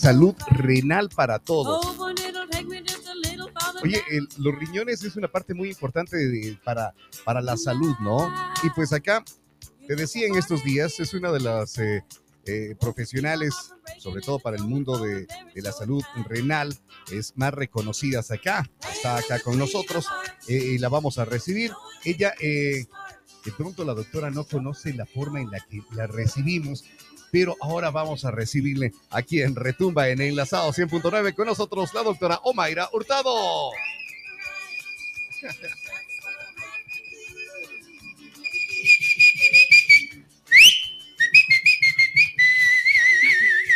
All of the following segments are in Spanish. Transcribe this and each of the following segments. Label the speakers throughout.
Speaker 1: salud renal para todos. Oye, los riñones es una parte muy importante para, para la salud, ¿no? Y pues acá, te decía en estos días, es una de las eh, eh, profesionales, sobre todo para el mundo de, la salud renal, es más reconocidas acá. Está acá con nosotros eh, y la vamos a recibir. Ella, de pronto la doctora no conoce la forma en la que la recibimos pero ahora vamos a recibirle aquí en Retumba en Enlazado 100.9 con nosotros la doctora Omaira Hurtado.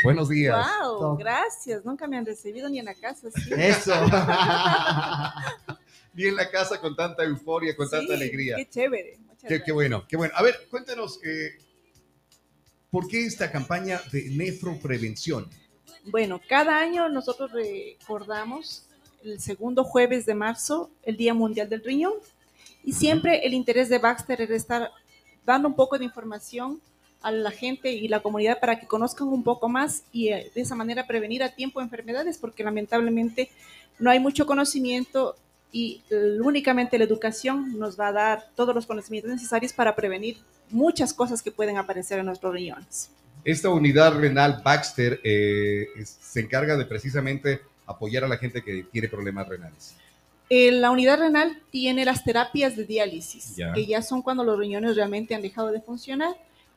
Speaker 1: Buenos días.
Speaker 2: Wow, gracias. Nunca me han recibido ni en la casa.
Speaker 1: Eso. ni en la casa con tanta euforia, con tanta alegría.
Speaker 2: Qué chévere.
Speaker 1: Qué, qué, bueno, qué bueno. A ver, cuéntanos, eh, ¿Por qué esta campaña de nefroprevención?
Speaker 2: Bueno, cada año nosotros recordamos el segundo jueves de marzo, el Día Mundial del Riñón, y siempre el interés de Baxter era estar dando un poco de información a la gente y la comunidad para que conozcan un poco más y eh, de esa manera prevenir a tiempo enfermedades, porque lamentablemente no hay mucho conocimiento y únicamente la educación nos va a dar todos los conocimientos necesarios para prevenir muchas cosas que pueden aparecer en nuestros riñones.
Speaker 1: Esta unidad renal Baxter eh, se encarga de precisamente apoyar a la gente que tiene problemas renales.
Speaker 2: Eh, la unidad renal tiene las terapias de diálisis, que ya son cuando los riñones realmente han dejado de funcionar.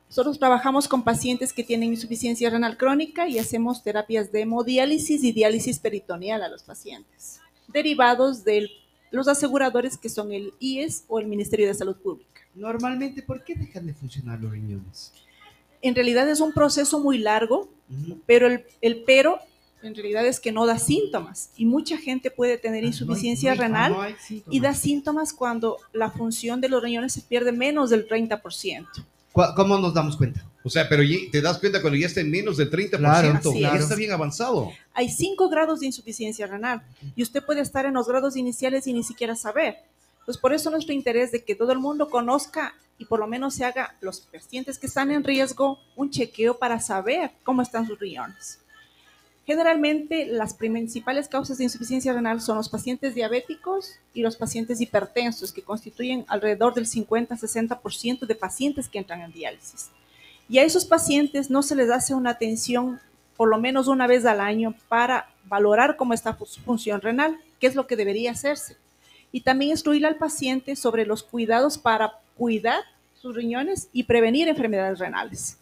Speaker 2: Nosotros trabajamos con pacientes que tienen insuficiencia renal crónica y hacemos terapias de hemodiálisis y diálisis peritoneal a los pacientes, derivados del los aseguradores que son el IES o el Ministerio de Salud Pública.
Speaker 3: Normalmente, ¿por qué dejan de funcionar los riñones?
Speaker 2: En realidad es un proceso muy largo, pero el, el, pero en realidad es que no da síntomas y mucha gente puede tener ah, insuficiencia renal y da síntomas cuando la función de los riñones se pierde menos del 30%.
Speaker 3: ¿Cómo nos damos cuenta?
Speaker 1: O sea, pero te das cuenta cuando ya está en menos del 30%, claro, ya está bien avanzado.
Speaker 2: Hay cinco grados de insuficiencia renal y usted puede estar en los grados iniciales y ni siquiera saber. Pues por eso nuestro interés de que todo el mundo conozca y por lo menos se haga los pacientes que están en riesgo un chequeo para saber cómo están sus riñones. Generalmente las principales causas de insuficiencia renal son los pacientes diabéticos y los pacientes hipertensos, que constituyen alrededor del 50-60% de pacientes que entran en diálisis. Y a esos pacientes no se les hace una atención por lo menos una vez al año para valorar cómo está su función renal, qué es lo que debería hacerse. Y también instruir al paciente sobre los cuidados para cuidar sus riñones y prevenir enfermedades renales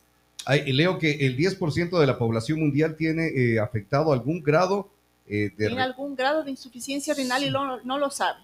Speaker 1: leo que el 10% de la población mundial tiene eh, afectado algún grado
Speaker 2: eh, de... Tiene algún grado de insuficiencia renal y no lo sabe.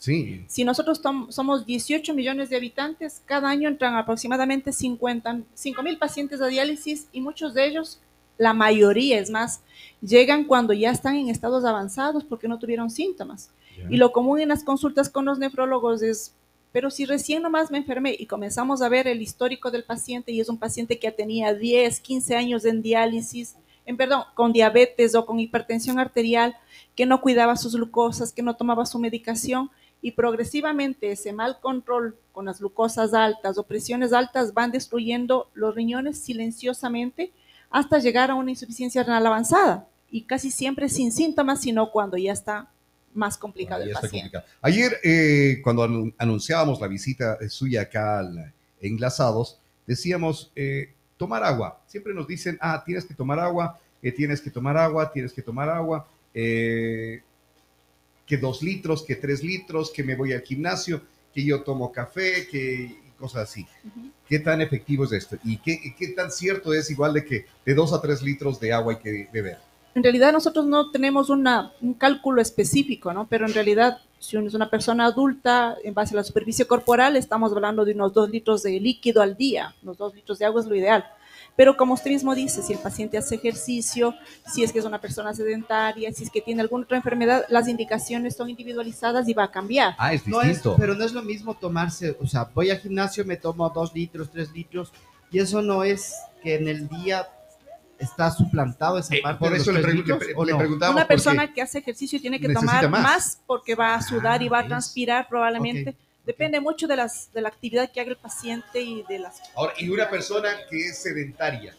Speaker 1: Sí.
Speaker 2: Si nosotros somos 18 millones de habitantes, cada año entran aproximadamente 50, 5 mil pacientes a diálisis y muchos de ellos, la mayoría es más, llegan cuando ya están en estados avanzados porque no tuvieron síntomas. Y lo común en las consultas con los nefrólogos es pero si recién nomás me enfermé y comenzamos a ver el histórico del paciente y es un paciente que tenía 10, 15 años en diálisis, en perdón, con diabetes o con hipertensión arterial, que no cuidaba sus glucosas, que no tomaba su medicación y progresivamente ese mal control con las glucosas altas o presiones altas van destruyendo los riñones silenciosamente hasta llegar a una insuficiencia renal avanzada y casi siempre sin síntomas, sino cuando ya está más complicado el paciente.
Speaker 1: Ayer, eh, cuando anunciábamos la visita suya acá en Enlazados, decíamos eh, tomar agua. Siempre nos dicen, ah, tienes que tomar agua, eh, tienes que tomar agua, tienes que tomar agua, que dos litros, que tres litros, que me voy al gimnasio, que yo tomo café, que cosas así. ¿Qué tan efectivo es esto? ¿Y qué, qué tan cierto es igual de que de dos a tres litros de agua hay que beber?
Speaker 2: en realidad nosotros no tenemos una, un cálculo específico, ¿no? Pero en realidad, si uno es una persona adulta, en base a la superficie corporal, estamos hablando de unos dos litros de líquido al día. Los dos litros de agua es lo ideal. Pero como usted mismo dice, si el paciente hace ejercicio, si es que es una persona sedentaria, si es que tiene alguna otra enfermedad, las indicaciones son individualizadas y va a cambiar.
Speaker 1: Ah, es
Speaker 3: distinto. pero no es lo mismo tomarse, o sea, voy al gimnasio, me tomo dos litros, tres litros, y eso no es que en el día está suplantado esa eh, parte.
Speaker 1: por eso le, preguntamos.
Speaker 2: Una persona que hace ejercicio tiene que tomar más. porque va a sudar y va a transpirar probablemente. Depende mucho de, las, de la actividad que haga el paciente y de las...
Speaker 1: Ahora, y una persona que es sedentaria.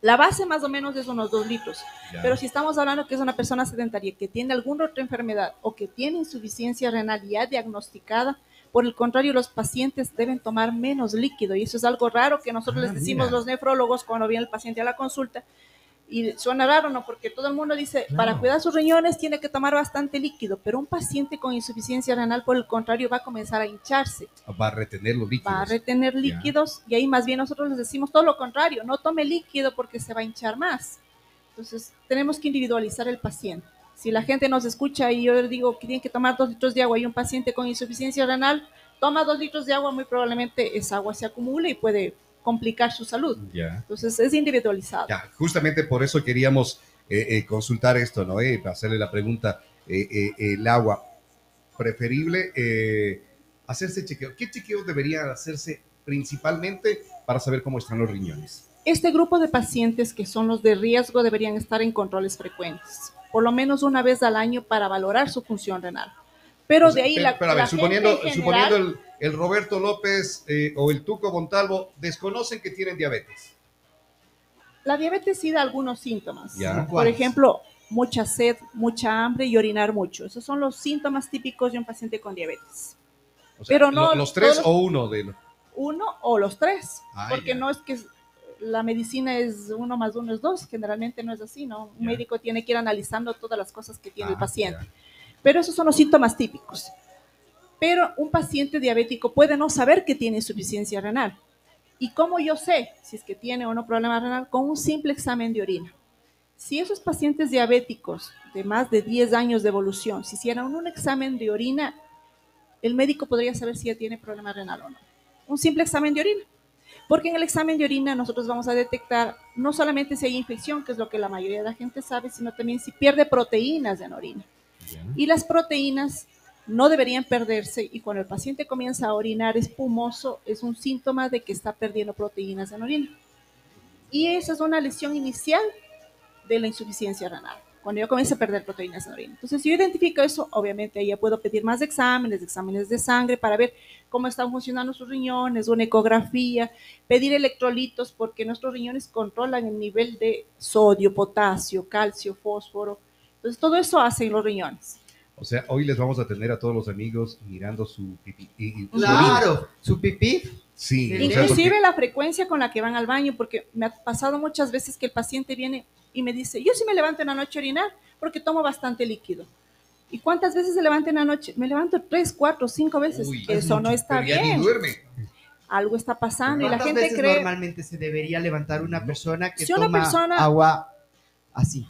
Speaker 2: La base más o menos es unos 2 litros.
Speaker 1: Ya.
Speaker 2: Pero si estamos hablando que es una persona sedentaria que tiene alguna otra enfermedad o que tiene insuficiencia renal ya diagnosticada, por el contrario, los pacientes deben tomar menos líquido y eso es algo raro que nosotros
Speaker 1: Ah,
Speaker 2: les decimos
Speaker 1: mira.
Speaker 2: los nefrólogos cuando viene el paciente a la consulta. Y suena raro, ¿no? Porque todo el mundo dice, para
Speaker 1: Claro.
Speaker 2: cuidar sus riñones tiene que tomar bastante líquido, pero un paciente con insuficiencia renal, por el contrario, va a comenzar a hincharse,
Speaker 1: Va a retener los líquidos.
Speaker 2: va a retener líquidos y ahí más bien nosotros les decimos todo lo contrario, no tome líquido porque se va a hinchar más. Entonces, tenemos que individualizar el paciente. Si la gente nos escucha y yo les digo que tiene que tomar dos litros de agua y un paciente con insuficiencia renal toma dos litros de agua, muy probablemente esa agua se acumula y puede complicar su salud. Entonces, es individualizado.
Speaker 1: Justamente por eso queríamos eh, eh, consultar esto, ¿no? Eh, hacerle la pregunta, eh, eh, el agua, preferible eh, hacerse chequeo. ¿Qué chequeos debería hacerse principalmente para saber cómo están los riñones?
Speaker 2: Este grupo de pacientes que son los de riesgo deberían estar en controles frecuentes, por lo menos una vez al año para valorar su función renal. Pero
Speaker 1: O sea,
Speaker 2: de ahí
Speaker 1: pero-
Speaker 2: la,
Speaker 1: pero a ver,
Speaker 2: la
Speaker 1: suponiendo,
Speaker 2: gente en
Speaker 1: suponiendo
Speaker 2: general-
Speaker 1: el, el Roberto López eh, o el Tuco Montalvo desconocen que tienen diabetes.
Speaker 2: La diabetes sí da algunos síntomas.
Speaker 1: Ya.
Speaker 2: Por ejemplo, mucha sed, mucha hambre y orinar mucho. Esos son los síntomas típicos de un paciente con diabetes.
Speaker 1: O sea,
Speaker 2: Pero no
Speaker 1: lo- los tres
Speaker 2: todos-
Speaker 1: o uno de los.
Speaker 2: Uno o los tres.
Speaker 1: Ah,
Speaker 2: porque
Speaker 1: ya.
Speaker 2: no es que la medicina es uno más uno es dos. Generalmente no es así, ¿no? Un
Speaker 1: Ya.
Speaker 2: médico tiene que ir analizando todas las cosas que tiene el
Speaker 1: Ah,
Speaker 2: paciente.
Speaker 1: ya.
Speaker 2: Pero esos son los síntomas típicos. Pero un paciente diabético puede no saber que tiene insuficiencia renal. ¿Y cómo yo sé si es que tiene o no problema renal? Con un simple examen de orina. Si esos pacientes diabéticos de más de 10 años de evolución, si hicieran un examen de orina, el médico podría saber si ya tiene problema renal o no. Un simple examen de orina. Porque en el examen de orina nosotros vamos a detectar no solamente si hay infección, que es lo que la mayoría de la gente sabe, sino también si pierde proteínas en orina. Y las proteínas no deberían perderse y cuando el paciente comienza a orinar espumoso es un síntoma de que está perdiendo proteínas en orina. Y esa es una lesión inicial de la insuficiencia renal, cuando yo comienzo a perder proteínas en orina. Entonces, si yo identifico eso, obviamente ya puedo pedir más exámenes, exámenes de sangre para ver cómo están funcionando sus riñones, una ecografía, pedir electrolitos porque nuestros riñones controlan el nivel de sodio, potasio, calcio, fósforo. Entonces, todo eso hacen los riñones.
Speaker 1: O sea, hoy les vamos a tener a todos los amigos mirando su pipí. y- y-.
Speaker 3: Claro, su pipí.
Speaker 1: Sí, o sea,
Speaker 2: Inclusive
Speaker 1: porque-
Speaker 2: la frecuencia con la que van al baño, porque me ha pasado muchas veces que el paciente viene y me dice, yo sí me levanto en la noche a orinar porque tomo bastante líquido. ¿Y cuántas veces se levanta en la noche? Me levanto tres, cuatro, cinco veces.
Speaker 1: Uy,
Speaker 2: Eso no está
Speaker 1: pero ya ni
Speaker 2: bien.
Speaker 1: duerme.
Speaker 2: Algo está pasando y la
Speaker 3: ¿Cuántas
Speaker 2: gente
Speaker 3: veces
Speaker 2: cree...
Speaker 3: normalmente se debería levantar una persona que
Speaker 2: Si una
Speaker 3: toma
Speaker 2: persona-
Speaker 3: agua así,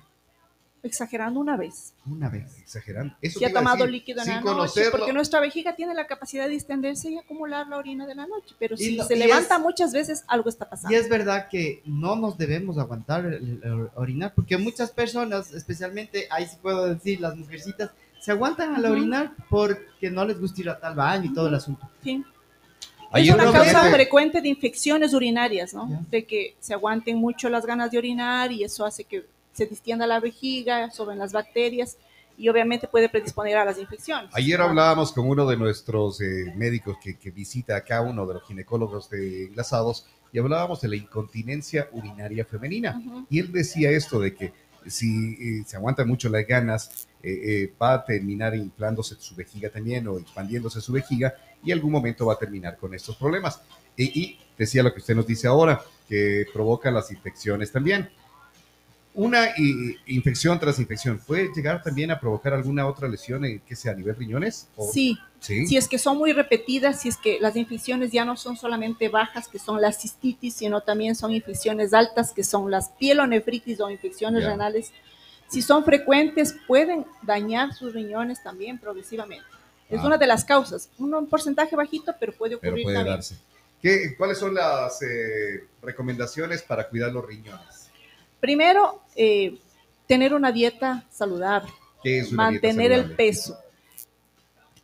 Speaker 2: Exagerando una vez.
Speaker 3: una vez?
Speaker 1: Exagerando. Eso
Speaker 2: Si ha tomado
Speaker 1: decir,
Speaker 2: líquido en la noche,
Speaker 1: conocerlo.
Speaker 2: porque nuestra vejiga tiene la capacidad de distenderse y acumular la orina de la noche. Pero
Speaker 3: Y
Speaker 2: si se
Speaker 3: y
Speaker 2: levanta
Speaker 3: es-
Speaker 2: muchas veces, algo está
Speaker 3: Y
Speaker 2: pasando.
Speaker 3: es verdad que no nos debemos aguantar el, el orinar, porque muchas personas, especialmente, ahí sí puedo decir, las mujercitas, se aguantan al orinar porque no les gusta ir a tal baño y todo el asunto.
Speaker 2: Sí. Es una causa frecuente de infecciones urinarias, ¿no?
Speaker 3: Ya.
Speaker 2: De que se aguanten mucho las ganas de orinar y eso hace que se distienda la vejiga, suben las bacterias y obviamente puede predisponer a las infecciones.
Speaker 1: Ayer hablábamos con uno de nuestros eh, médicos que, que visita acá, uno de los ginecólogos de Enlazados, y hablábamos de la incontinencia urinaria femenina.
Speaker 2: ujú.
Speaker 1: Y él decía esto de que si eh, se aguantan mucho las ganas, eh, va a terminar inflándose su vejiga también o expandiéndose su vejiga y algún momento va a terminar con estos problemas. Y decía lo que usted nos dice ahora, que provoca las infecciones también. Una i- infección tras infección, ¿puede llegar también a provocar alguna otra lesión, en, que sea a nivel riñones? ¿O-
Speaker 2: Sí,
Speaker 1: ¿Sí?
Speaker 2: si es que son muy repetidas, si es que las infecciones ya no son solamente bajas, que son las cistitis, sino también son infecciones altas, que son las pielonefritis o infecciones
Speaker 1: Ya.
Speaker 2: renales. Si son frecuentes, pueden dañar sus riñones también progresivamente. Es
Speaker 1: Ah.
Speaker 2: una de las causas. Un, porcentaje bajito, pero puede
Speaker 1: pero
Speaker 2: ocurrir
Speaker 1: puede
Speaker 2: también.
Speaker 1: darse. ¿Qué, ¿Cuáles son las eh, recomendaciones para cuidar los riñones?
Speaker 2: Primero, eh, tener una dieta saludable,
Speaker 1: ¿Qué es una dieta
Speaker 2: mantener el
Speaker 1: saludable?
Speaker 2: peso.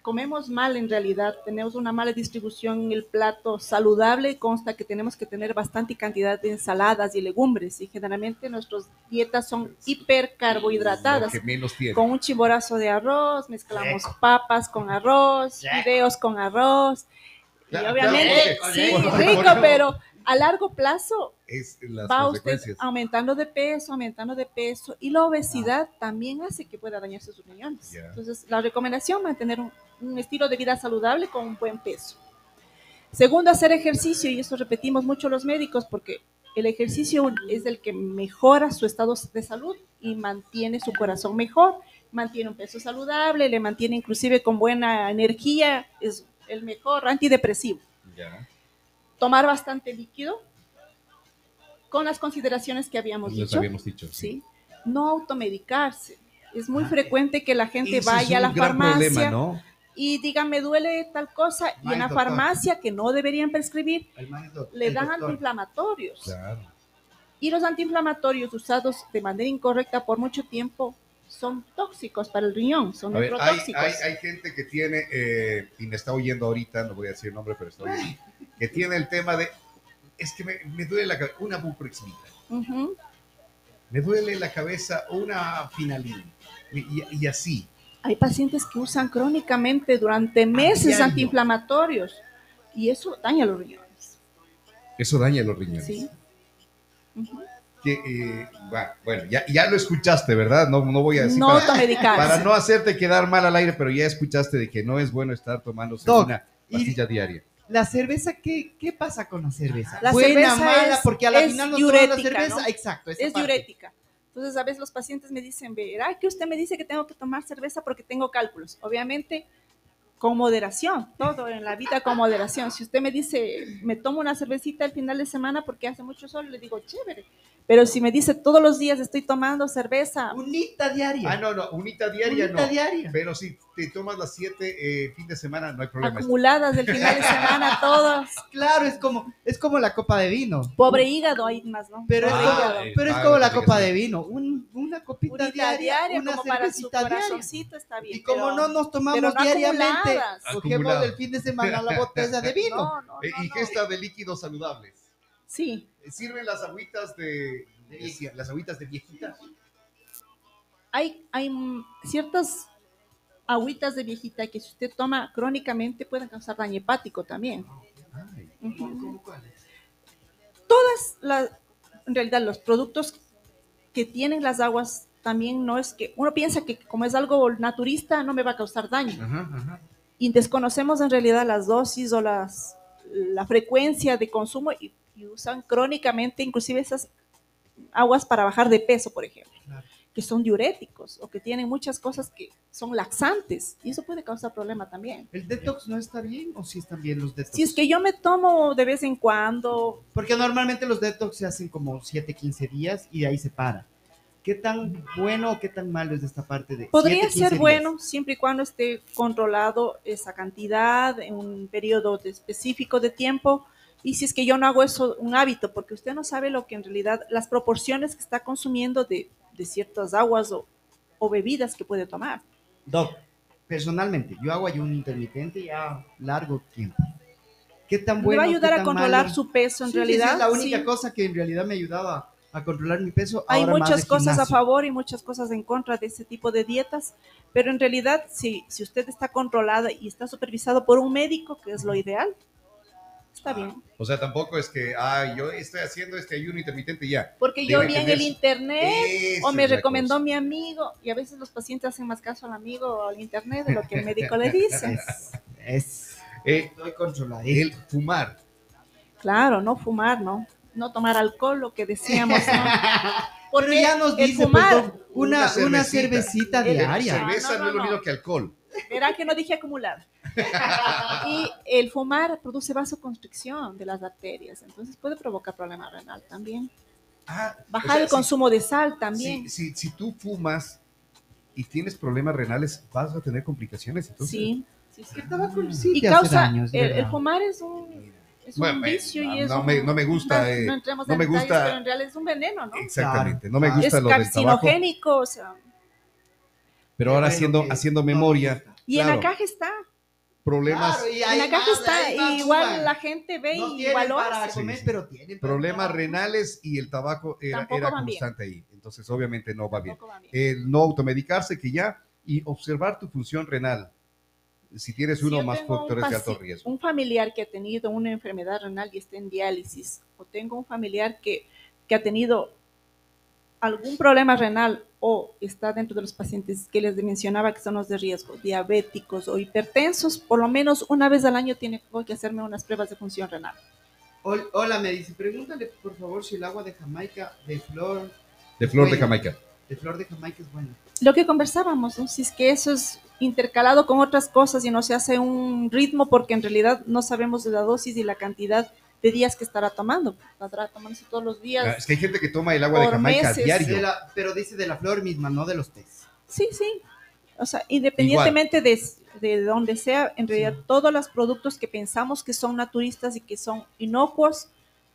Speaker 2: Comemos mal en realidad, tenemos una mala distribución en el plato saludable, consta que tenemos que tener bastante cantidad de ensaladas y legumbres y generalmente nuestras dietas son
Speaker 1: Lo
Speaker 2: hipercarbohidratadas.
Speaker 1: que menos tiene.
Speaker 2: Con un chimborazo de arroz, mezclamos papas con arroz, fideos con arroz. Y obviamente,
Speaker 1: claro,
Speaker 2: sí, rico, pero A largo plazo
Speaker 1: es las
Speaker 2: va usted aumentando de peso, aumentando de peso y la obesidad también hace que pueda dañarse sus riñones. Entonces, la recomendación mantener un, un estilo de vida saludable con un buen peso. Segundo, hacer ejercicio y eso repetimos mucho los médicos porque el ejercicio es el que mejora su estado de salud y mantiene su corazón mejor, mantiene un peso saludable, le mantiene inclusive con buena energía, es el mejor antidepresivo. Tomar bastante líquido con las consideraciones que habíamos
Speaker 1: Les
Speaker 2: dicho.
Speaker 1: habíamos dicho.
Speaker 2: ¿sí? No automedicarse. Es muy
Speaker 3: Ah,
Speaker 2: frecuente que la gente vaya a la farmacia
Speaker 1: problema, ¿no?
Speaker 2: y diga me duele tal cosa y en la
Speaker 3: doctor.
Speaker 2: farmacia que no deberían prescribir le dan
Speaker 3: doctor.
Speaker 2: antiinflamatorios.
Speaker 1: Claro.
Speaker 2: Y los antiinflamatorios usados de manera incorrecta por mucho tiempo son tóxicos para el riñón, son
Speaker 1: ver, hay,
Speaker 2: neurotóxicos.
Speaker 1: hay, hay gente que tiene, eh, y me está oyendo ahorita, no voy a decir el nombre, pero está oyendo, que tiene el tema de, es que me, me duele la cabeza, una buprexmita, me duele la cabeza una finalina, y, así.
Speaker 2: Hay pacientes que usan crónicamente durante meses antiinflamatorios y eso daña los riñones.
Speaker 1: Eso daña los riñones.
Speaker 2: Sí.
Speaker 1: Que, eh, bueno, ya, ya lo escuchaste, ¿verdad? No, no voy a decir
Speaker 2: No
Speaker 1: para, no hacerte quedar mal al aire, pero ya escuchaste de que no es bueno estar tomándose
Speaker 3: Doc,
Speaker 1: una
Speaker 3: y-
Speaker 1: pastilla diaria.
Speaker 3: La cerveza, ¿qué, ¿qué pasa con la cerveza?
Speaker 2: La
Speaker 3: Buena,
Speaker 2: cerveza
Speaker 3: mala,
Speaker 2: es-
Speaker 3: porque a la
Speaker 2: es
Speaker 3: final no toda la
Speaker 2: diurética,
Speaker 3: cerveza.
Speaker 2: ¿no?
Speaker 3: Exacto,
Speaker 2: es
Speaker 3: parte.
Speaker 2: diurética. Entonces, a veces los pacientes me dicen, verá que usted me dice que tengo que tomar cerveza porque tengo cálculos. Obviamente, con moderación, todo en la vida con moderación. Si usted me dice, me tomo una cervecita el final de semana porque hace mucho sol, le digo, chévere. Pero si me dice, todos los días estoy tomando cerveza,
Speaker 3: Unita diaria.
Speaker 1: Ah, no, no, unita diaria
Speaker 3: Unita
Speaker 1: no.
Speaker 3: diaria.
Speaker 1: Pero si te tomas las siete eh, fin de semana, no hay problema.
Speaker 2: acumuladas del final de semana, todas.
Speaker 3: Claro, es como, es como la copa de vino.
Speaker 2: Pobre hígado ahí más, ¿no?
Speaker 3: Pero es
Speaker 1: Ah, eh,
Speaker 3: pero es como la copa de vino. Un- una copita
Speaker 2: Unita
Speaker 3: diaria,
Speaker 2: diaria,
Speaker 3: una
Speaker 2: como para su
Speaker 3: cervecita diaria.
Speaker 2: corazoncito está bien.
Speaker 3: Y como
Speaker 2: pero-
Speaker 3: no nos tomamos
Speaker 2: no
Speaker 3: diariamente, cogemos
Speaker 1: Acumulado.
Speaker 3: el fin de semana la botella de vino.
Speaker 2: No, no,
Speaker 1: Eh,
Speaker 2: no,
Speaker 1: ¿Y
Speaker 2: no.
Speaker 1: qué está de líquidos saludables?
Speaker 2: Sí,
Speaker 1: Eh, ¿Sirven las agüitas de, de- las agüitas de viejita?
Speaker 2: hay, hay ciertas agüitas de viejita que si usted toma crónicamente pueden causar daño hepático también.
Speaker 1: Ay.
Speaker 2: Todas las, en realidad los productos que tienen las aguas también no es que uno piensa que como es algo naturista no me va a causar daño
Speaker 1: ajá, ajá.
Speaker 2: y desconocemos en realidad las dosis o las la frecuencia de consumo y, y usan crónicamente inclusive esas aguas para bajar de peso, por ejemplo,
Speaker 3: Claro.
Speaker 2: Que son diuréticos o que tienen muchas cosas que son laxantes y eso puede causar problema también.
Speaker 3: ¿El detox no está bien o sí están bien los detox?
Speaker 2: Si es que yo me tomo de vez en cuando,
Speaker 3: Porque normalmente los detox se hacen como 7, 15 días y de ahí se para. ¿Qué tan bueno o qué tan malo es de esta parte de
Speaker 2: podría
Speaker 3: 7, 15
Speaker 2: ser
Speaker 3: días?
Speaker 2: bueno siempre y cuando esté controlado esa cantidad en un periodo de- específico de tiempo. Y si es que yo no hago eso un hábito, porque usted no sabe lo que en realidad, las proporciones que está consumiendo de, de ciertas aguas o, o bebidas que puede tomar.
Speaker 3: Doc, personalmente, yo hago ayuno intermitente ya largo tiempo. ¿Qué tan bueno?
Speaker 2: va a ayudar a controlar
Speaker 3: malo?
Speaker 2: su peso en
Speaker 3: Sí,
Speaker 2: realidad.
Speaker 3: es la única
Speaker 2: sí.
Speaker 3: cosa que en realidad me ayudaba a controlar mi peso.
Speaker 2: Hay
Speaker 3: ahora más
Speaker 2: muchas
Speaker 3: de
Speaker 2: cosas a favor y muchas cosas en contra de ese tipo de dietas, pero en realidad si, si usted está controlada y está supervisado por un médico, que es lo ideal, está bien.
Speaker 1: O sea, tampoco es que, ah, yo estoy haciendo este ayuno intermitente ya.
Speaker 2: Porque yo vi en el internet o me recomendó
Speaker 1: cosa.
Speaker 2: mi amigo y a veces los pacientes hacen más caso al amigo o al internet de lo que el médico le dice.
Speaker 3: Es, es,
Speaker 1: Eh,
Speaker 3: estoy controlado.
Speaker 1: el fumar.
Speaker 2: Claro, no fumar, ¿no? No tomar alcohol, lo que decíamos, ¿no?
Speaker 3: Pero ya nos dice,
Speaker 2: fumar-
Speaker 3: pues, una,
Speaker 1: Una
Speaker 3: una
Speaker 1: cervecita.
Speaker 2: El-
Speaker 3: diaria.
Speaker 1: Cerveza
Speaker 2: no,
Speaker 1: no,
Speaker 2: no,
Speaker 1: es lo mismo que alcohol.
Speaker 2: Verán que no dije acumular. Y el fumar produce vasoconstricción de las arterias, entonces puede provocar problema renal también.
Speaker 1: Ah,
Speaker 2: Bajar
Speaker 1: o sea,
Speaker 2: el
Speaker 1: si-
Speaker 2: consumo de sal también.
Speaker 1: Si, si, si tú fumas y tienes problemas renales, vas a tener complicaciones. Entonces,
Speaker 2: sí, sí, sí.
Speaker 3: El tabaco sí
Speaker 2: Y causa,
Speaker 3: daño, es
Speaker 2: el, fumar es un, es un
Speaker 1: me-
Speaker 2: vicio y
Speaker 1: no-
Speaker 2: es
Speaker 1: no
Speaker 2: un-
Speaker 1: me- no me gusta,
Speaker 2: No,
Speaker 1: eh,
Speaker 2: no entremos
Speaker 1: no
Speaker 2: en
Speaker 1: me
Speaker 2: detalles,
Speaker 1: gusta-
Speaker 2: pero en realidad es un veneno, ¿no?
Speaker 1: Exactamente. No me
Speaker 3: Claro.
Speaker 1: gusta
Speaker 2: es
Speaker 1: lo del tabaco.
Speaker 2: carcinogénico, o sea,
Speaker 1: Pero ahora haciendo, haciendo memoria,
Speaker 2: y en la caja está,
Speaker 1: problemas,
Speaker 3: Claro, y
Speaker 2: en la caja
Speaker 3: más,
Speaker 2: está,
Speaker 3: más
Speaker 2: igual la gente ve
Speaker 3: no
Speaker 2: y
Speaker 3: para comer,
Speaker 1: Sí, sí.
Speaker 3: pero tienen para
Speaker 1: problemas
Speaker 3: tomar.
Speaker 1: renales y el tabaco era, era
Speaker 2: van bien.
Speaker 1: constante ahí. Entonces, obviamente no va bien.
Speaker 2: Va bien.
Speaker 1: El no automedicarse, que ya, y observar tu función renal. si tienes
Speaker 2: Si
Speaker 1: uno
Speaker 2: yo
Speaker 1: más
Speaker 2: tengo un
Speaker 1: factores de alto riesgo.
Speaker 2: Un familiar que ha tenido una enfermedad renal y está en diálisis, o tengo un familiar que, que ha tenido algún problema renal o está dentro de los pacientes que les mencionaba que son los de riesgo, diabéticos o hipertensos, por lo menos una vez al año tiene que hacerme unas pruebas de función renal.
Speaker 3: Hol- Hola, me dice, pregúntale por favor si el agua de Jamaica de flor
Speaker 1: De flor de. Jamaica.
Speaker 3: de flor de Jamaica es buena.
Speaker 2: Lo que conversábamos, ¿no? si es que eso es intercalado con otras cosas y no se hace un ritmo porque en realidad no sabemos de la dosis y la cantidad de días que estará tomando. Estará tomándose todos los
Speaker 1: Ah,
Speaker 2: días.
Speaker 1: Es que hay gente que toma el agua de Jamaica
Speaker 2: meses.
Speaker 1: diario.
Speaker 3: De la- pero dice de la flor misma, no de los tés.
Speaker 2: Sí, sí. O sea, independientemente de, de donde sea, en realidad todos los productos que pensamos que son naturistas y que son inocuos,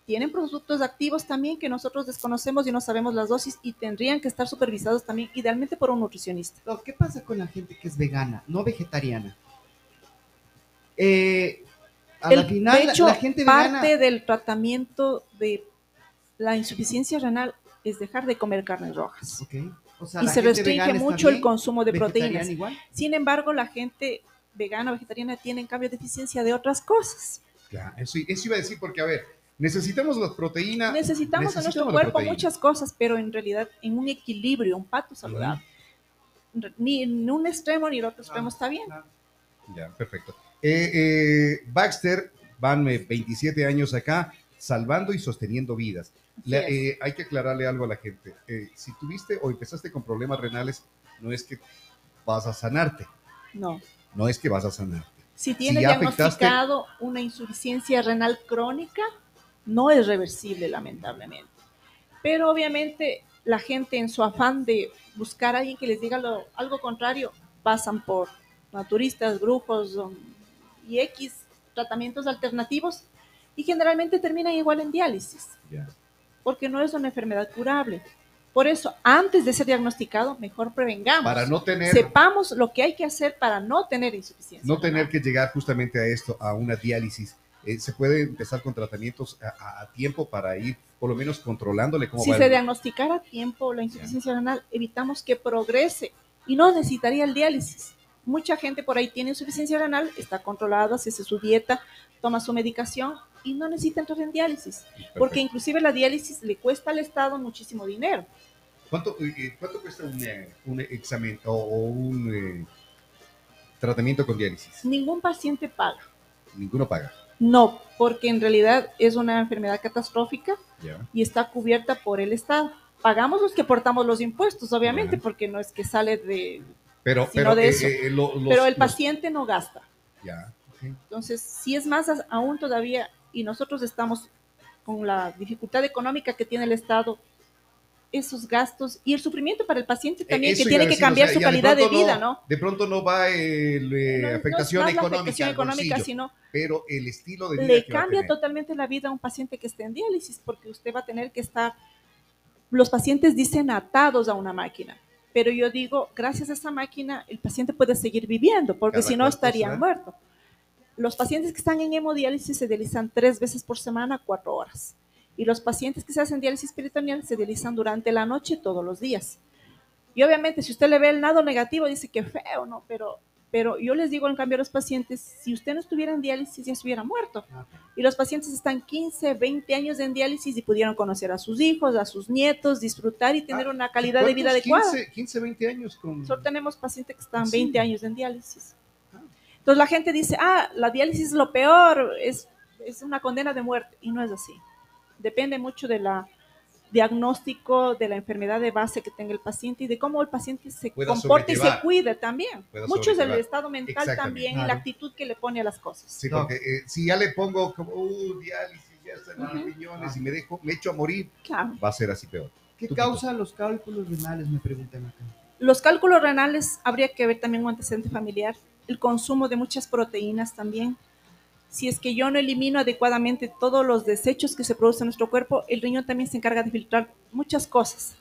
Speaker 2: tienen productos activos también que nosotros desconocemos y no sabemos las dosis y tendrían que estar supervisados también, idealmente por un nutricionista.
Speaker 3: ¿Qué pasa con la gente que es vegana, no vegetariana? Eh, a la
Speaker 2: El-
Speaker 3: final,
Speaker 2: de
Speaker 3: la-
Speaker 2: hecho,
Speaker 3: la gente
Speaker 2: parte
Speaker 3: vegana...
Speaker 2: del tratamiento de la insuficiencia renal es dejar de comer carnes rojas.
Speaker 3: Ok, o sea,
Speaker 2: y
Speaker 3: la
Speaker 2: se restringe mucho el consumo de proteínas.
Speaker 3: igual.
Speaker 2: Sin embargo, la gente vegana o vegetariana tiene en cambio deficiencia de otras cosas.
Speaker 1: Claro, eso, eso iba a decir porque, a ver, necesitamos las proteínas.
Speaker 2: Necesitamos en nuestro
Speaker 1: la
Speaker 2: cuerpo
Speaker 1: proteína.
Speaker 2: muchas cosas, pero en realidad en un equilibrio, un pato saludable. Ni en un extremo ni en el otro extremo está bien.
Speaker 3: Claro.
Speaker 1: Ya, perfecto. Eh, eh, Baxter, van eh, 27 años acá, salvando y sosteniendo vidas. La- eh, hay que aclararle algo a la gente. Si tuviste o empezaste con problemas renales, no es que vas a sanarte,
Speaker 2: No.
Speaker 1: no es que vas a sanarte.
Speaker 2: Si tiene
Speaker 1: ya afectaste-
Speaker 2: diagnosticado una insuficiencia renal crónica, no es reversible, lamentablemente. Pero obviamente la gente en su afán de buscar a alguien que les diga lo- algo contrario, pasan por naturistas, brujos y X tratamientos alternativos y generalmente terminan igual en diálisis, porque no es una enfermedad curable. Por eso, antes de ser diagnosticado, mejor prevengamos.
Speaker 1: Para no tener,
Speaker 2: Sepamos lo que hay que hacer para no tener insuficiencia.
Speaker 1: no tener que llegar justamente a esto, a una diálisis. Eh, se puede empezar con tratamientos a, a- a tiempo para ir por lo menos controlándole cómo
Speaker 2: Si
Speaker 1: va
Speaker 2: se
Speaker 1: el-
Speaker 2: diagnosticara a tiempo la insuficiencia renal, evitamos que progrese y no necesitaría el diálisis. Mucha gente por ahí tiene insuficiencia renal, está controlada, se hace su dieta, toma su medicación y no necesita entrar en diálisis. Porque inclusive la diálisis le cuesta al Estado muchísimo dinero.
Speaker 1: ¿Cuánto, eh, eh, cuánto cuesta un, eh, un examen o, un eh, tratamiento con diálisis?
Speaker 2: Ningún paciente paga.
Speaker 1: Ninguno paga.
Speaker 2: No, porque en realidad es una enfermedad catastrófica y está cubierta por el Estado. Pagamos los que portamos los impuestos, obviamente, porque no es que sale de...
Speaker 1: Pero, pero,
Speaker 2: de
Speaker 1: eh,
Speaker 2: eso.
Speaker 1: eh, lo- los-
Speaker 2: Pero el
Speaker 1: los-
Speaker 2: paciente no gasta.
Speaker 1: Ya. ok.
Speaker 2: Entonces, si es más aún todavía, y nosotros estamos con la dificultad económica que tiene el Estado, esos gastos y el sufrimiento para el paciente también,
Speaker 1: Eh, Eso
Speaker 2: que tiene
Speaker 1: a
Speaker 2: que
Speaker 1: decir, o
Speaker 2: cambiar
Speaker 1: sea,
Speaker 2: su
Speaker 1: de
Speaker 2: calidad de,
Speaker 1: pronto
Speaker 2: vida, ¿no?
Speaker 1: De pronto no va el, eh,
Speaker 2: No- no es
Speaker 1: afectación
Speaker 2: más la
Speaker 1: económica,
Speaker 2: afectación económica,
Speaker 1: bolsillo,
Speaker 2: sino
Speaker 1: pero el estilo de vida
Speaker 2: le
Speaker 1: que
Speaker 2: cambia totalmente la vida a un paciente que esté en diálisis, porque usted va a tener que estar, los pacientes dicen atados a una máquina, pero yo digo, gracias a esa máquina, el paciente puede seguir viviendo, porque
Speaker 1: ¿Cada
Speaker 2: si no estaría muerto. Los pacientes que están en hemodiálisis se dializan tres veces por semana, cuatro horas. Y los pacientes que se hacen diálisis peritoneal se dializan durante la noche todos los días. Y obviamente, si usted le ve el lado negativo, dice que feo, ¿no? Pero, pero yo les digo en cambio a los pacientes, si usted no estuviera en diálisis, ya estuviera muerto. Y los pacientes están 15, 20 años en diálisis y pudieron conocer a sus hijos, a sus nietos, disfrutar y tener
Speaker 1: Ah,
Speaker 2: una calidad de vida adecuada.
Speaker 1: 15, 15, 20 años con...
Speaker 2: Solo tenemos pacientes que están
Speaker 1: Sí.
Speaker 2: 20 años en diálisis.
Speaker 1: Ah.
Speaker 2: Entonces la gente dice, ah, la diálisis es lo peor, es, es una condena de muerte. Y no es así. Depende mucho de la diagnóstico de la enfermedad de base que tenga el paciente y de cómo el paciente se
Speaker 1: Pueda
Speaker 2: comporte y se cuide también.
Speaker 1: Pueda
Speaker 2: Mucho es el estado mental también y
Speaker 3: Claro.
Speaker 2: la actitud que le pone a las cosas.
Speaker 1: Sí,
Speaker 3: No.
Speaker 1: porque eh, si ya le pongo como, uh, diálisis, ya están los
Speaker 2: Ujú.
Speaker 1: riñones y me dejo, me echo a morir,
Speaker 2: Claro.
Speaker 1: va a ser así peor.
Speaker 3: ¿Qué
Speaker 1: Tú,
Speaker 3: causa los cálculos renales? Me preguntan acá.
Speaker 2: Los cálculos renales habría que ver también un antecedente familiar, el consumo de muchas proteínas también. Si es que yo no elimino adecuadamente todos los desechos que se producen en nuestro cuerpo, el riñón también se encarga de filtrar muchas cosas.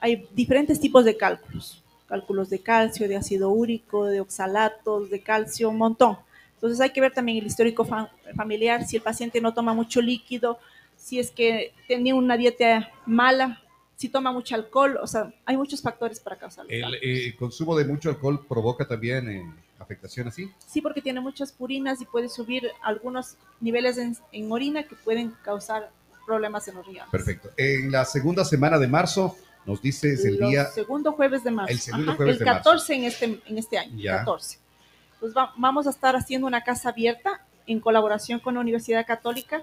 Speaker 2: Hay diferentes tipos de cálculos, cálculos de calcio, de ácido úrico, de oxalatos, de calcio, un montón. Entonces hay que ver también el histórico fa- familiar, si el paciente no toma mucho líquido, si es que tenía una dieta mala, si toma mucho alcohol, o sea, hay muchos factores para causar los
Speaker 1: El
Speaker 2: cálculos.
Speaker 1: eh, consumo de mucho alcohol provoca también eh, afectación así.
Speaker 2: Sí, porque tiene muchas purinas y puede subir algunos niveles en, en orina que pueden causar problemas en los riñones.
Speaker 1: Perfecto. En la segunda semana de marzo nos dices el
Speaker 2: Los
Speaker 1: día
Speaker 2: segundo jueves de marzo.
Speaker 1: El segundo
Speaker 2: Ajá,
Speaker 1: jueves
Speaker 2: el
Speaker 1: de marzo.
Speaker 2: 14 en este, en este año.
Speaker 1: Ya.
Speaker 2: 14. Pues va- vamos a estar haciendo una casa abierta en colaboración con la Universidad Católica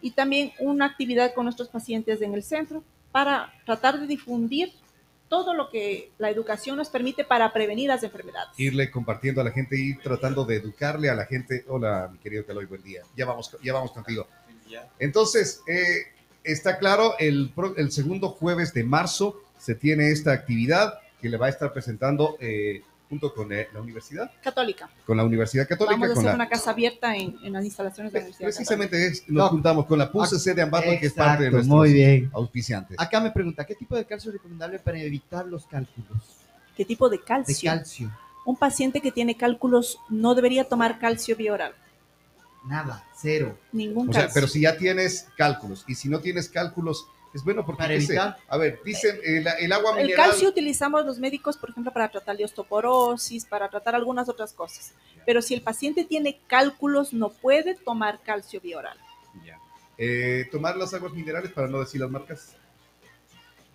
Speaker 2: y también una actividad con nuestros pacientes en el centro para tratar de difundir todo lo que la educación nos permite para prevenir las enfermedades.
Speaker 1: irle compartiendo a la gente, ir tratando de educarle a la gente. Hola, mi querido Caloy, buen día. Ya vamos, ya vamos contigo. Entonces, eh, está claro, el, el segundo jueves de marzo se tiene esta actividad que le va a estar presentando eh, junto con la universidad,
Speaker 2: Católica.
Speaker 1: con la Universidad Católica,
Speaker 2: Vamos a hacer
Speaker 1: la...
Speaker 2: una casa abierta en, en las instalaciones de la Universidad Católica.
Speaker 1: Precisamente es- nos
Speaker 3: No.
Speaker 1: juntamos con la PUCC de Ambato, que es parte de nuestros
Speaker 3: muy bien.
Speaker 1: auspiciantes.
Speaker 3: Acá me pregunta, ¿qué tipo de calcio es recomendable para evitar los cálculos
Speaker 2: ¿Qué tipo de
Speaker 3: de
Speaker 2: calcio?
Speaker 3: calcio?
Speaker 2: Un paciente que tiene cálculos no debería tomar calcio bioral.
Speaker 3: Nada, cero.
Speaker 2: Ningún
Speaker 1: O sea,
Speaker 2: calcio.
Speaker 1: pero si ya tienes cálculos y si no tienes cálculos, es bueno porque
Speaker 3: evitar.
Speaker 1: A ver, dicen el, el agua
Speaker 2: El
Speaker 1: mineral.
Speaker 2: calcio utilizamos los médicos, por ejemplo, para tratar la osteoporosis, para tratar algunas otras cosas. Pero si el paciente tiene cálculos, no puede tomar calcio bioral.
Speaker 1: Ya. Eh, tomar las aguas minerales para no decir las marcas.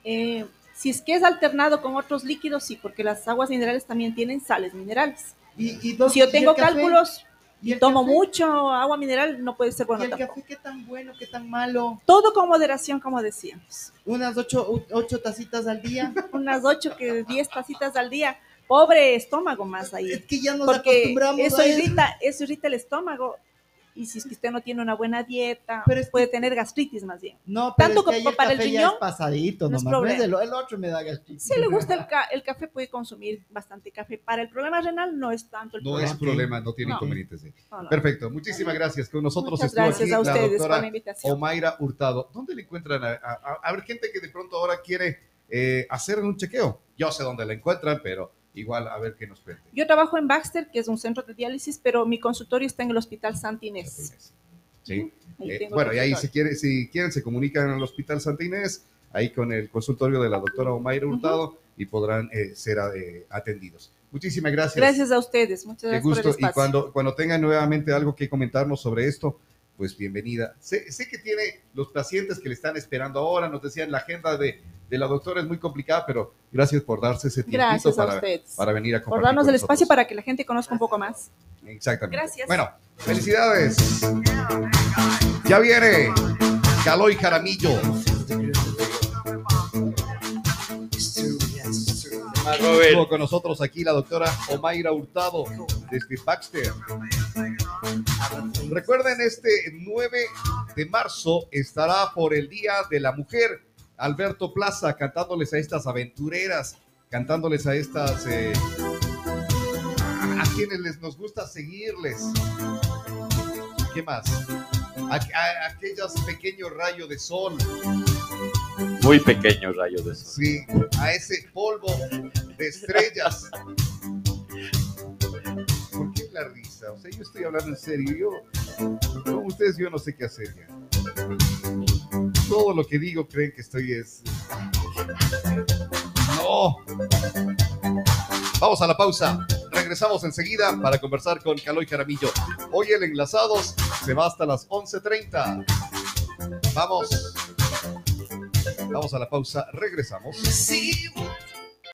Speaker 2: Eh, si es que es alternado con otros líquidos, sí, porque las aguas minerales también tienen sales minerales.
Speaker 3: Y, y dos-
Speaker 2: Si yo
Speaker 3: ¿y el
Speaker 2: tengo cálculos
Speaker 3: ¿Y
Speaker 2: y tomo
Speaker 3: café?
Speaker 2: mucho agua mineral, no puede ser
Speaker 3: ¿Y
Speaker 2: bueno
Speaker 3: el
Speaker 2: tampoco.
Speaker 3: café qué tan bueno, qué tan malo?
Speaker 2: Todo con moderación, como decíamos.
Speaker 3: Unas ocho, ocho tacitas al día.
Speaker 2: Unas 8 que 10 tacitas al día. Pobre estómago más ahí.
Speaker 3: Es que ya nos
Speaker 2: porque
Speaker 3: acostumbramos
Speaker 2: eso
Speaker 3: a eso.
Speaker 2: irrita, eso irrita el estómago. Y si es que usted no tiene una buena dieta,
Speaker 3: Pero es que-
Speaker 2: puede tener gastritis más bien.
Speaker 3: No, pero
Speaker 2: Tanto
Speaker 3: es que
Speaker 2: como para el
Speaker 3: café ya
Speaker 2: riñón,
Speaker 3: es pasadito,
Speaker 2: no es
Speaker 3: nomás. No es
Speaker 2: problema.
Speaker 3: el, el otro me da gastritis.
Speaker 2: Si le gusta el, ca- el café, puede consumir bastante café. Para el problema renal no es tanto el
Speaker 1: No
Speaker 2: problema.
Speaker 1: es problema, no tiene
Speaker 2: No.
Speaker 1: inconvenientes. sí.
Speaker 2: No, no.
Speaker 1: Perfecto, muchísimas gracias. Con nosotros
Speaker 2: Muchas
Speaker 1: estuvo
Speaker 2: gracias
Speaker 1: aquí
Speaker 2: a
Speaker 1: la
Speaker 2: ustedes por
Speaker 1: doctora
Speaker 2: la invitación.
Speaker 1: Omaira Hurtado. ¿Dónde le encuentran a, a- a ver gente que de pronto ahora quiere eh, hacer un chequeo? Yo sé dónde la encuentran, pero igual a ver qué nos cuente.
Speaker 2: Yo trabajo en Baxter, que es un centro de diálisis, pero mi consultorio está en el Hospital Santa Inés.
Speaker 1: Sí. Eh, bueno, y ahí si, quiere, si quieren se comunican al Hospital Santa Inés, ahí con el consultorio de la doctora Omaira Hurtado y podrán eh, ser eh, atendidos. Muchísimas gracias.
Speaker 2: Gracias a ustedes. Muchas
Speaker 1: Qué
Speaker 2: gracias por el
Speaker 1: gusto. Y cuando, cuando tengan nuevamente algo que comentarnos sobre esto, pues bienvenida. Sé, sé que tiene los pacientes que le están esperando ahora. Nos decían la agenda de, de la doctora es muy complicada, pero gracias por darse ese tiempo
Speaker 2: Gracias a
Speaker 1: para,
Speaker 2: ustedes.
Speaker 1: para venir a
Speaker 2: por
Speaker 1: compartir.
Speaker 2: darnos
Speaker 1: con
Speaker 2: el espacio para que la gente conozca un poco más.
Speaker 1: Exactamente.
Speaker 2: Gracias.
Speaker 1: Bueno, felicidades. Ya viene Caloy Jaramillo. Estuvo con nosotros aquí la doctora Omaira Hurtado desde Baxter. Recuerden, este 9 de marzo estará por el Día de la Mujer Alberto Plaza cantándoles a estas aventureras, cantándoles a estas... eh, a, quienes les nos gusta seguirles. ¿Qué más? A, a- aquellos pequeños rayos de sol,
Speaker 4: Muy pequeño rayo de sol.
Speaker 1: sí, a ese polvo de estrellas. ¿Por qué la risa? O sea, yo estoy hablando en serio. Yo, con ustedes yo no sé qué hacer ya. Todo lo que digo creen que estoy es... No. Vamos a la pausa. Regresamos enseguida para conversar con Caloy Jaramillo. Hoy el Enlazados se va hasta las 11.30. Vamos. Vamos a la pausa. Regresamos.